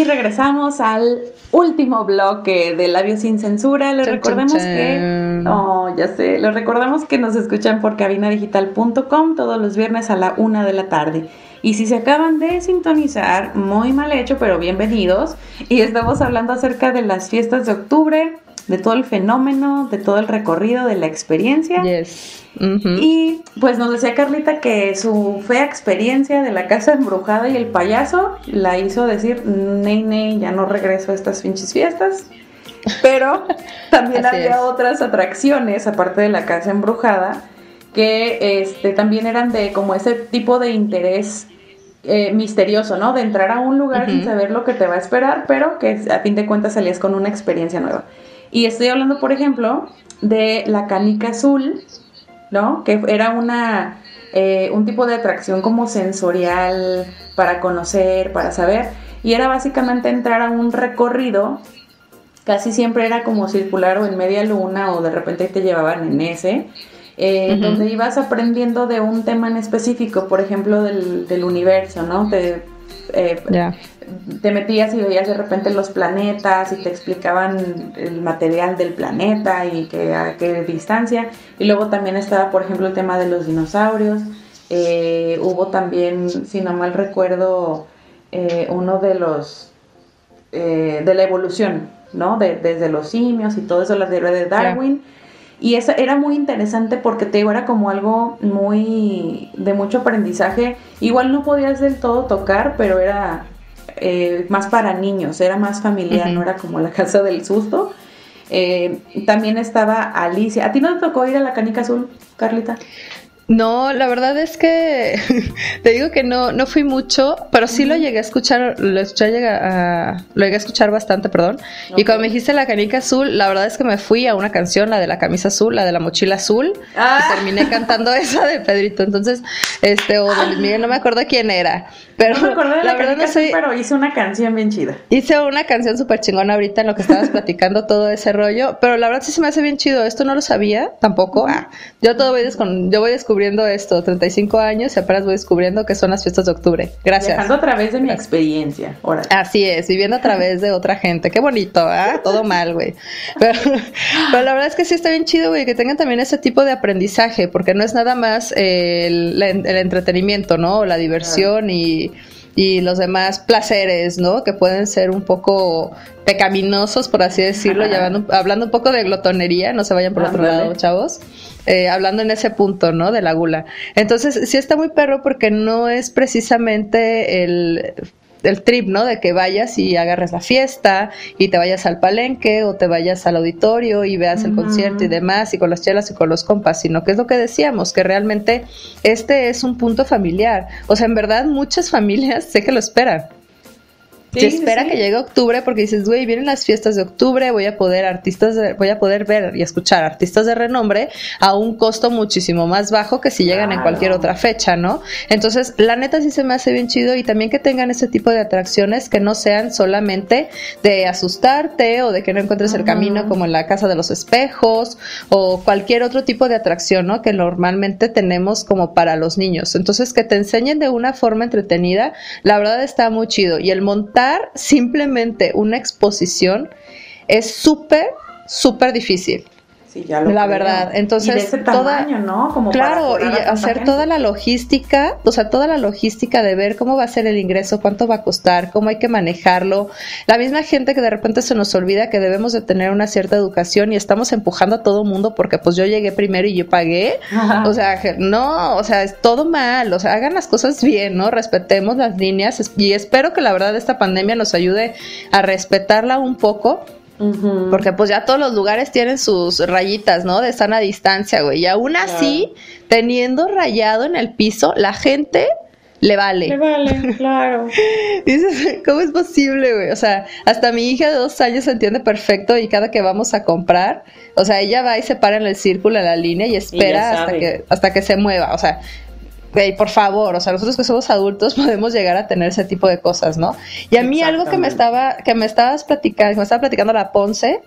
[SPEAKER 2] Y regresamos al último bloque de Labios sin Censura. Les recordamos que. Oh, ya sé. Les recordamos que nos escuchan por cabinadigital.com todos los viernes a la una de la tarde. Y si se acaban de sintonizar, muy mal hecho, pero bienvenidos. Y estamos hablando acerca de las fiestas de octubre, de todo el fenómeno, de todo el recorrido, de la experiencia.
[SPEAKER 1] Yes.
[SPEAKER 2] Y pues nos decía Carlita que su fea experiencia de la casa embrujada y el payaso la hizo decir, ney, ney, ya no regreso a estas pinches fiestas. Pero <laughs> también había otras atracciones, aparte de la casa embrujada, que este, también eran de como ese tipo de interés eh, misterioso, ¿no? De entrar a un lugar sin saber lo que te va a esperar, pero que a fin de cuentas salías con una experiencia nueva. Y estoy hablando, por ejemplo, de la canica azul, ¿no? Que era una, eh, un tipo de atracción como sensorial para conocer, para saber. Y era básicamente entrar a un recorrido, casi siempre era como circular o en media luna o de repente te llevaban en ese. Eh, donde ibas aprendiendo de un tema en específico, por ejemplo, del, del universo, ¿no? Te, eh, te metías y veías de repente los planetas y te explicaban el material del planeta y que, a qué distancia. Y luego también estaba, por ejemplo, el tema de los dinosaurios. Eh, hubo también, si no mal recuerdo, eh, uno de los eh, de la evolución, ¿no? desde los simios y todo eso, la teoría de Darwin. Y eso era muy interesante porque te digo, era como algo muy de mucho aprendizaje. Igual no podías del todo tocar, pero era eh, más para niños, era más familiar, no era como la casa del susto. Eh, también estaba Alicia. ¿A ti no te tocó ir a la canica azul, Carlita?
[SPEAKER 1] No, la verdad es que <laughs> te digo que no, no fui mucho, pero sí lo llegué a escuchar, lo, escuché a, lo llegué a escuchar bastante, perdón. Y cuando me dijiste la canica azul, la verdad es que me fui a una canción, la de la camisa azul, la de la mochila azul, y ah. terminé cantando <laughs> esa de Pedrito. Entonces, este, o de Luis Miguel, no me acuerdo quién era. Pero
[SPEAKER 2] no me acuerdo de la, verdad no soy, pero hice una canción bien chida.
[SPEAKER 1] Hice una canción súper chingona ahorita en lo que estabas <laughs> platicando todo ese rollo, pero la verdad sí se me hace bien chido. Esto no lo sabía tampoco. Ah, yo todo voy, yo voy descubriendo descubriendo esto, 35 años y apenas voy descubriendo que son las fiestas de octubre. Gracias.
[SPEAKER 2] Viajando a través de mi experiencia.
[SPEAKER 1] Así es, viviendo a través de otra gente. Qué bonito, ¿ah? <laughs> Todo mal, güey. Pero, la verdad es que sí está bien chido, güey, que tengan también ese tipo de aprendizaje, porque no es nada más el, entretenimiento, ¿no? la diversión y y los demás placeres, ¿no? Que pueden ser un poco pecaminosos, por así decirlo, hablando, un poco de glotonería, no se vayan por otro lado, chavos. Eh, hablando en ese punto, ¿no? De la gula. Entonces, sí está muy perro porque no es precisamente el el trip, ¿no? De que vayas y agarres la fiesta y te vayas al palenque o te vayas al auditorio y veas el concierto y demás y con las chelas y con los compas, sino que es lo que decíamos, que realmente este es un punto familiar. O sea, en verdad muchas <laughs> familias sé que lo esperan que espera que llegue octubre porque dices, güey, vienen las fiestas de octubre, voy a poder artistas, voy a poder ver y escuchar artistas de renombre a un costo muchísimo más bajo que si llegan en cualquier otra fecha, ¿no? Entonces, la neta sí se me hace bien chido y también que tengan ese tipo de atracciones que no sean solamente de asustarte o de que no encuentres el camino como en la casa de los espejos o cualquier otro tipo de atracción, ¿no? Que normalmente tenemos como para los niños. Entonces, que te enseñen de una forma entretenida, la verdad está muy chido y el simplemente una exposición es súper, súper difícil.
[SPEAKER 2] Sí, ya lo la
[SPEAKER 1] verdad. Entonces, toda,
[SPEAKER 2] ¿no?
[SPEAKER 1] Como claro, y hacer toda la logística, o sea, toda la logística de ver cómo va a ser el ingreso, cuánto va a costar, cómo hay que manejarlo. La misma gente que de repente se nos olvida que debemos de tener una cierta educación y estamos empujando a todo mundo porque pues yo llegué primero y yo pagué. O sea, no, o sea, es todo mal, o sea, hagan las cosas bien, ¿no? Respetemos las líneas y espero que la verdad esta pandemia nos ayude a respetarla un poco porque pues ya todos los lugares tienen sus rayitas, ¿no? De sana distancia, güey. Y aún así, teniendo rayado en el piso, la gente le vale.
[SPEAKER 2] Le vale, <laughs> claro.
[SPEAKER 1] Dices, ¿cómo es posible, güey? O sea, hasta mi hija de dos años se entiende perfecto y cada que vamos a comprar, o sea, ella va y se para en el círculo, en la línea y espera hasta que, hasta que se mueva. O sea, güey, por favor, o sea, nosotros que somos adultos <laughs> podemos llegar a tener ese tipo de cosas, ¿no? Y a mí algo que me estaba, que me estabas platicando, me estaba platicando la Ponce,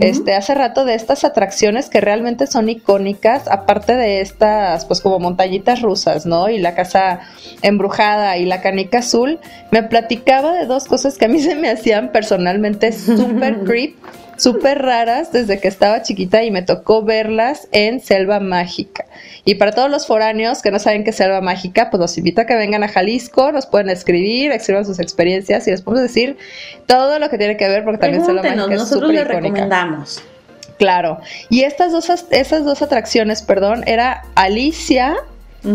[SPEAKER 1] este, hace rato de estas atracciones que realmente son icónicas, aparte de estas, pues como montañitas rusas, ¿no? Y la casa embrujada y la canica azul, me platicaba de dos cosas que a mí <laughs> se me hacían personalmente <laughs> súper creep súper raras desde que estaba chiquita y me tocó verlas en Selva Mágica. Y para todos los foráneos que no saben qué es Selva Mágica, pues los invito a que vengan a Jalisco, nos pueden escribir, escriban sus experiencias y les podemos decir todo lo que tiene que ver porque también Selva Mágica es súper icónica. recomendamos. Claro. Y estas dos, esas dos atracciones, perdón, era Alicia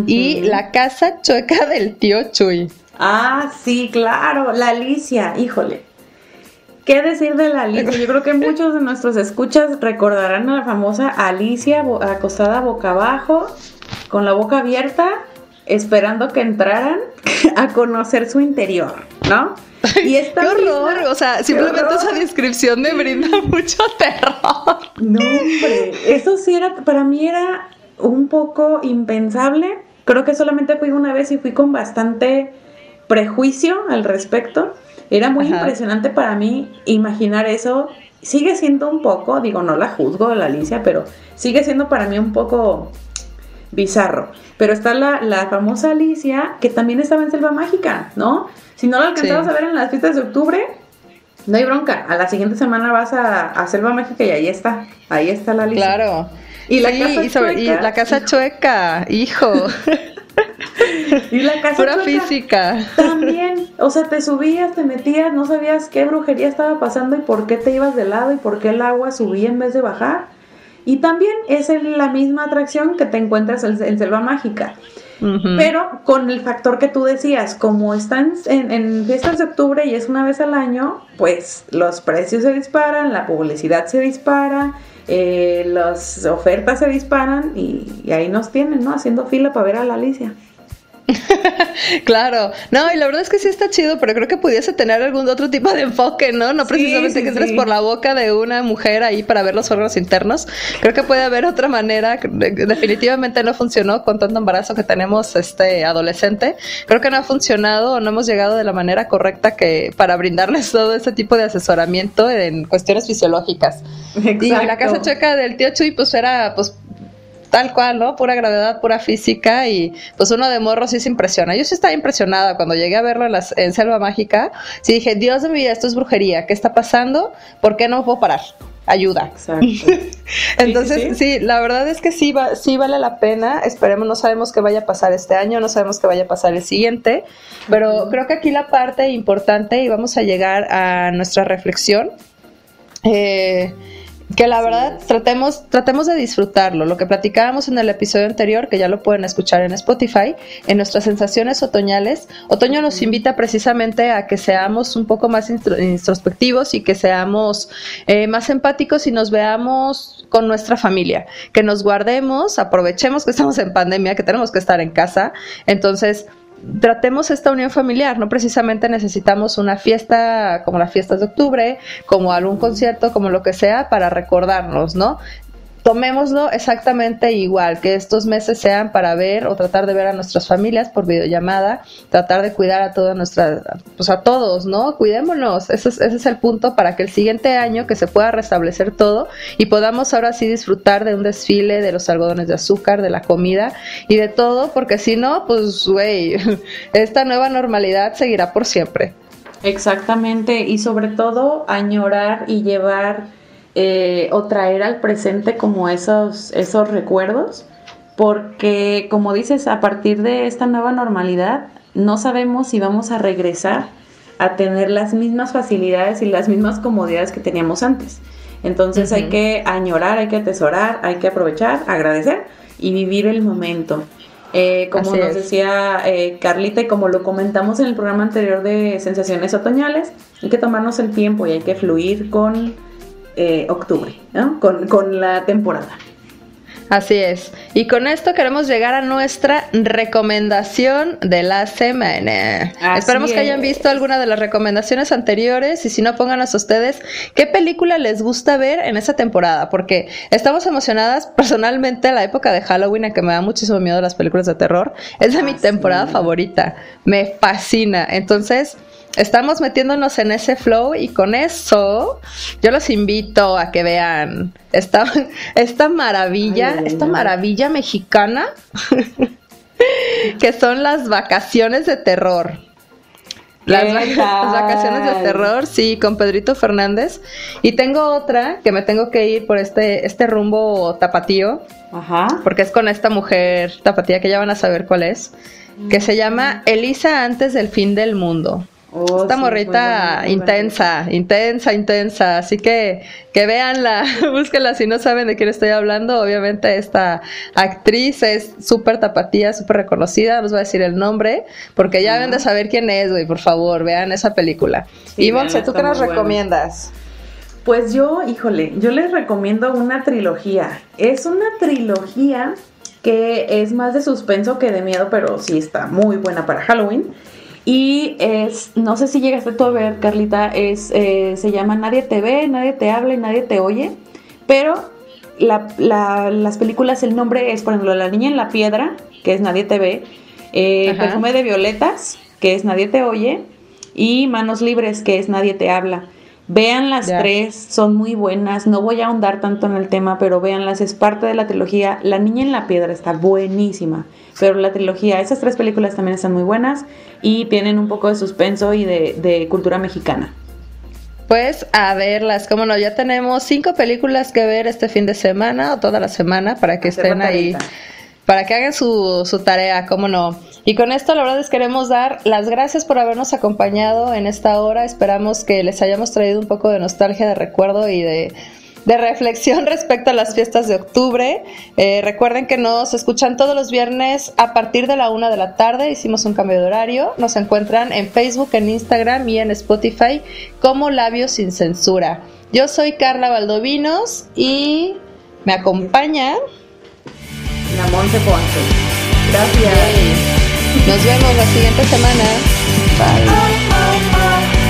[SPEAKER 1] y la casa chueca del tío Chuy.
[SPEAKER 2] Ah, sí, claro, la Alicia, híjole. ¿Qué decir de la Alicia? Yo creo que <laughs> muchos de nuestros escuchas recordarán a la famosa Alicia acostada boca abajo, con la boca abierta, esperando que entraran <laughs> a conocer su interior, ¿no?
[SPEAKER 1] Y esta ¡Qué horror! o sea, simplemente esa descripción me brinda <laughs> mucho terror.
[SPEAKER 2] No, hombre, eso sí era, para mí era un poco impensable. Creo que solamente fui una vez y fui con bastante prejuicio al respecto. Era muy impresionante para mí imaginar eso. Sigue siendo un poco, digo, no la juzgo de la Alicia, pero sigue siendo para mí un poco bizarro. Pero está la, famosa Alicia, que también estaba en Selva Mágica, ¿no? Si no la alcanzabas a ver en las fiestas de octubre, no hay bronca. A la siguiente semana vas a, Selva Mágica y ahí está. Ahí está la Alicia.
[SPEAKER 1] Claro. Y la casa chueca. Y la casa <laughs> chueca, hijo. <laughs>
[SPEAKER 2] y la casa
[SPEAKER 1] Pura física.
[SPEAKER 2] También, o sea, te subías, te metías, no sabías qué brujería estaba pasando y por qué te ibas de lado y por qué el agua subía en vez de bajar. Y también es la misma atracción que te encuentras en, Selva Mágica. Pero con el factor que tú decías, como están en, fiestas de octubre y es una vez al año, pues los precios se disparan, la publicidad se dispara, eh, las ofertas se disparan y, ahí nos tienen, ¿no? Haciendo fila para ver a la Alicia. <laughs>
[SPEAKER 1] claro, no, y la verdad es que sí está chido, pero creo que pudiese tener algún otro tipo de enfoque, ¿no? No precisamente que entres por la boca de una mujer ahí para ver los órganos internos. Creo que puede haber otra manera. Definitivamente no funcionó con tanto embarazo que tenemos este adolescente. Creo que no ha funcionado o no hemos llegado de la manera correcta que para brindarles todo ese tipo de asesoramiento en cuestiones fisiológicas. Y la casa checa del tío Chuy, pues era pues tal cual, ¿no? Pura gravedad, pura física y pues uno de morro sí se impresiona. Yo sí estaba impresionada cuando llegué a verlo en, las, en Selva Mágica. Sí dije, Dios de mi vida, esto es brujería. ¿Qué está pasando? ¿Por qué no puedo parar? ayuda. Exacto. <laughs> Entonces, sí, la verdad es que sí, va, sí vale la pena. Esperemos, no sabemos qué vaya a pasar este año, no sabemos qué vaya a pasar el siguiente, pero creo que aquí la parte importante y vamos a llegar a nuestra reflexión. Eh, que la verdad tratemos, tratemos de disfrutarlo. Lo que platicábamos en el episodio anterior, que ya lo pueden escuchar en Spotify, en nuestras sensaciones otoñales, otoño nos invita precisamente a que seamos un poco más introspectivos y que seamos eh, más empáticos y nos veamos con nuestra familia, que nos guardemos, aprovechemos que estamos en pandemia, que tenemos que estar en casa. Entonces, tratemos esta unión familiar, no precisamente necesitamos una fiesta como las fiestas de octubre, como algún concierto, como lo que sea, para recordarnos, ¿no? Tomémoslo exactamente igual, que estos meses sean para ver o tratar de ver a nuestras familias por videollamada, tratar de cuidar a todas nuestras, pues a todos, ¿no? Cuidémonos, ese es, ese es el punto para que el siguiente año que se pueda restablecer todo y podamos ahora sí disfrutar de un desfile, de los algodones de azúcar, de la comida y de todo, porque si no, pues, güey, <laughs> esta nueva normalidad seguirá por siempre.
[SPEAKER 2] Exactamente, y sobre todo añorar y llevar eh, o traer al presente como esos, esos recuerdos, porque como dices, a partir de esta nueva normalidad, no sabemos si vamos a regresar a tener las mismas facilidades y las mismas comodidades que teníamos antes. Entonces hay que añorar, hay que atesorar, hay que aprovechar, agradecer y vivir el momento. Eh, como nos decía eh, Carlita y como lo comentamos en el programa anterior de Sensaciones Otoñales, hay que tomarnos el tiempo y hay que fluir con eh, octubre, ¿no? Con, con la temporada.
[SPEAKER 1] Así es. Y con esto queremos llegar a nuestra recomendación de la semana. Esperemos que hayan visto alguna de las recomendaciones anteriores y si no, pónganlas ustedes qué película les gusta ver en esa temporada, porque estamos emocionadas personalmente la época de Halloween, a que me da muchísimo miedo las películas de terror. Es de mi temporada favorita. Me fascina. Entonces, estamos metiéndonos en ese flow y con eso yo los invito a que vean esta, <laughs> esta maravilla, esta maravilla mexicana <laughs> que son las vacaciones de terror. Las, <laughs> vacaciones de terror, sí, con Pedrito Fernández. Y tengo otra que me tengo que ir por este, este rumbo tapatío. Ajá. Porque es con esta mujer tapatía que ya van a saber cuál es. Que se llama Elisa antes del fin del mundo. Oh, Esta morrita intensa, intensa, intensa. Así que que veanla, <laughs> búsquenla si no saben de quién estoy hablando. Obviamente esta actriz es súper tapatía, súper reconocida. No os voy a decir el nombre porque ya deben de saber quién es, güey. Por favor, vean esa película. y Monse, ¿tú qué nos recomiendas?
[SPEAKER 2] Pues yo, híjole, yo les recomiendo una trilogía. Es una trilogía que es más de suspenso que de miedo, pero sí está muy buena para Halloween. Y es, no sé si llegaste tú a ver, Carlita, es, eh, se llama Nadie te ve, nadie te habla y nadie te oye, pero las películas, el nombre es, por ejemplo, La Niña en la Piedra, que es Nadie te ve, eh, Perfume de Violetas, que es Nadie te oye, y Manos Libres, que es Nadie te habla. Vean las tres, son muy buenas. No voy a ahondar tanto en el tema, pero véanlas, es parte de la trilogía. La Niña en la Piedra está buenísima, pero la trilogía, esas tres películas también están muy buenas y tienen un poco de suspenso y de, cultura mexicana.
[SPEAKER 1] Pues a verlas, como no, ya tenemos cinco películas que ver este fin de semana o toda la semana para que estén ahí, para que hagan su, su tarea, cómo no. Y con esto la verdad es queremos dar las gracias por habernos acompañado en esta hora. Esperamos que les hayamos traído un poco de nostalgia, de recuerdo y de, reflexión <laughs> respecto a las fiestas de octubre. Eh, recuerden que nos escuchan todos los viernes a partir de la una de la tarde. Hicimos un cambio de horario. Nos encuentran en Facebook, en Instagram y en Spotify como Labios sin Censura. Yo soy Carla Valdovinos y me acompaña.
[SPEAKER 2] La Monte Ponce. Gracias.
[SPEAKER 1] Nos vemos la siguiente semana. Bye.